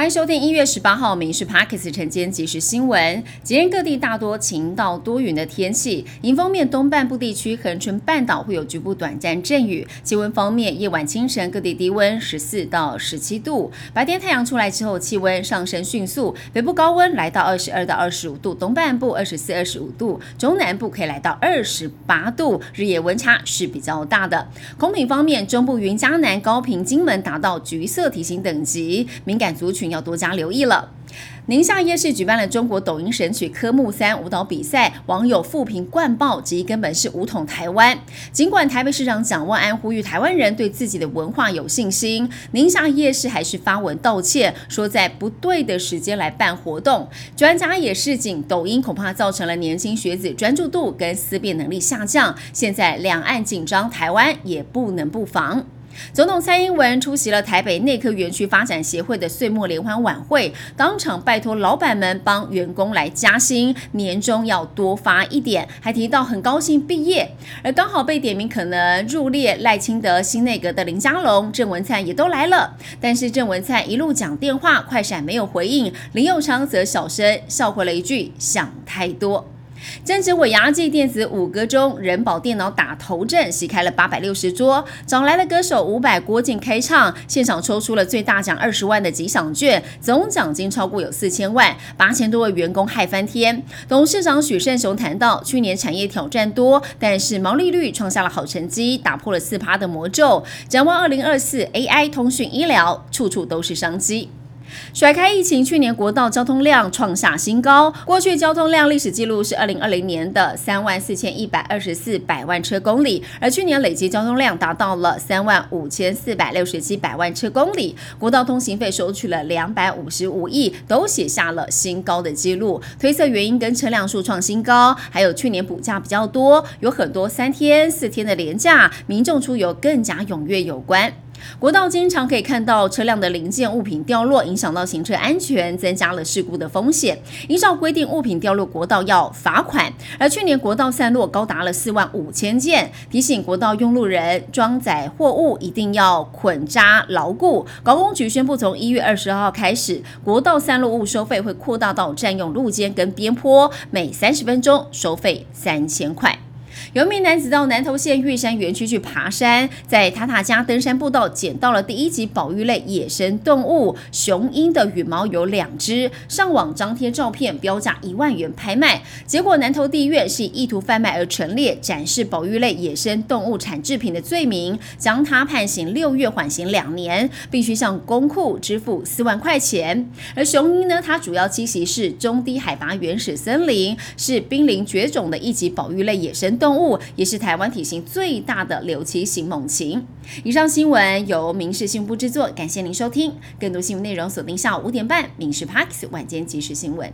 欢迎收听一月十八号《民事 Parkes》晨间即时新闻。今天各地大多晴到多云的天气。迎风面东半部地区、恒春半岛会有局部短暂阵雨。气温方面，夜晚、清晨各地低温十四到十七度。白天太阳出来之后，气温上升迅速。北部高温来到二十二到二十五度，东半部二十四、二十五度，中南部可以来到二十八度。日夜温差是比较大的。空品方面，中部云嘉南、高平、金门达到橘色提醒等级，敏感族群。要多加留意了。宁夏夜市举办了中国抖音神曲科目三舞蹈比赛，网友复评灌爆，质疑根本是武统台湾。尽管台北市长蒋万安呼吁台湾人对自己的文化有信心，宁夏夜市还是发文道歉，说在不对的时间来办活动。专家也示警，抖音恐怕造成了年轻学子专注度跟思辨能力下降。现在两岸紧张，台湾也不能不防。总统蔡英文出席了台北内科园区发展协会的岁末联欢晚会，当场拜托老板们帮员工来加薪，年终要多发一点，还提到很高兴毕业。而刚好被点名可能入列赖清德新内阁的林佳龙、郑文灿也都来了，但是郑文灿一路讲电话，快闪没有回应，林佑昌则小声笑回了一句：想太多。正值伟牙季电子五歌中，人保电脑打头阵，席开了八百六十桌，找来了歌手伍佰、郭靖开唱，现场抽出了最大奖二十万的吉祥券，总奖金超过有四千万，八千多位员工嗨翻天。董事长许胜雄谈到，去年产业挑战多，但是毛利率创下了好成绩，打破了四趴的魔咒。展望二零二四，AI、通讯、医疗，处处都是商机。甩开疫情，去年国道交通量创下新高。过去交通量历史记录是二零二零年的三万四千一百二十四百万车公里，而去年累计交通量达到了三万五千四百六十七百万车公里，国道通行费收取了两百五十五亿，都写下了新高的记录。推测原因跟车辆数创新高，还有去年补价比较多，有很多三天四天的廉价，民众出游更加踊跃有关。国道经常可以看到车辆的零件物品掉落，影响到行车安全，增加了事故的风险。依照规定，物品掉落国道要罚款。而去年国道散落高达了四万五千件，提醒国道用路人装载货物一定要捆扎牢固。高工局宣布，从一月二十号开始，国道散落物收费会扩大到占用路肩跟边坡，每三十分钟收费三千块。有一名男子到南投县玉山园区去爬山，在塔塔加登山步道捡到了第一级保育类野生动物雄鹰的羽毛有两只，上网张贴照片，标价一万元拍卖。结果南投地院是以意图贩卖而陈列展示保育类野生动物产制品的罪名，将他判刑六月，缓刑两年，必须向公库支付四万块钱。而雄鹰呢，它主要栖息是中低海拔原始森林，是濒临绝种的一级保育类野生动物。也是台湾体型最大的柳鳍型猛禽。以上新闻由民事新闻部制作，感谢您收听。更多新闻内容锁定下午五点半《民事 Parks 晚间即时新闻》。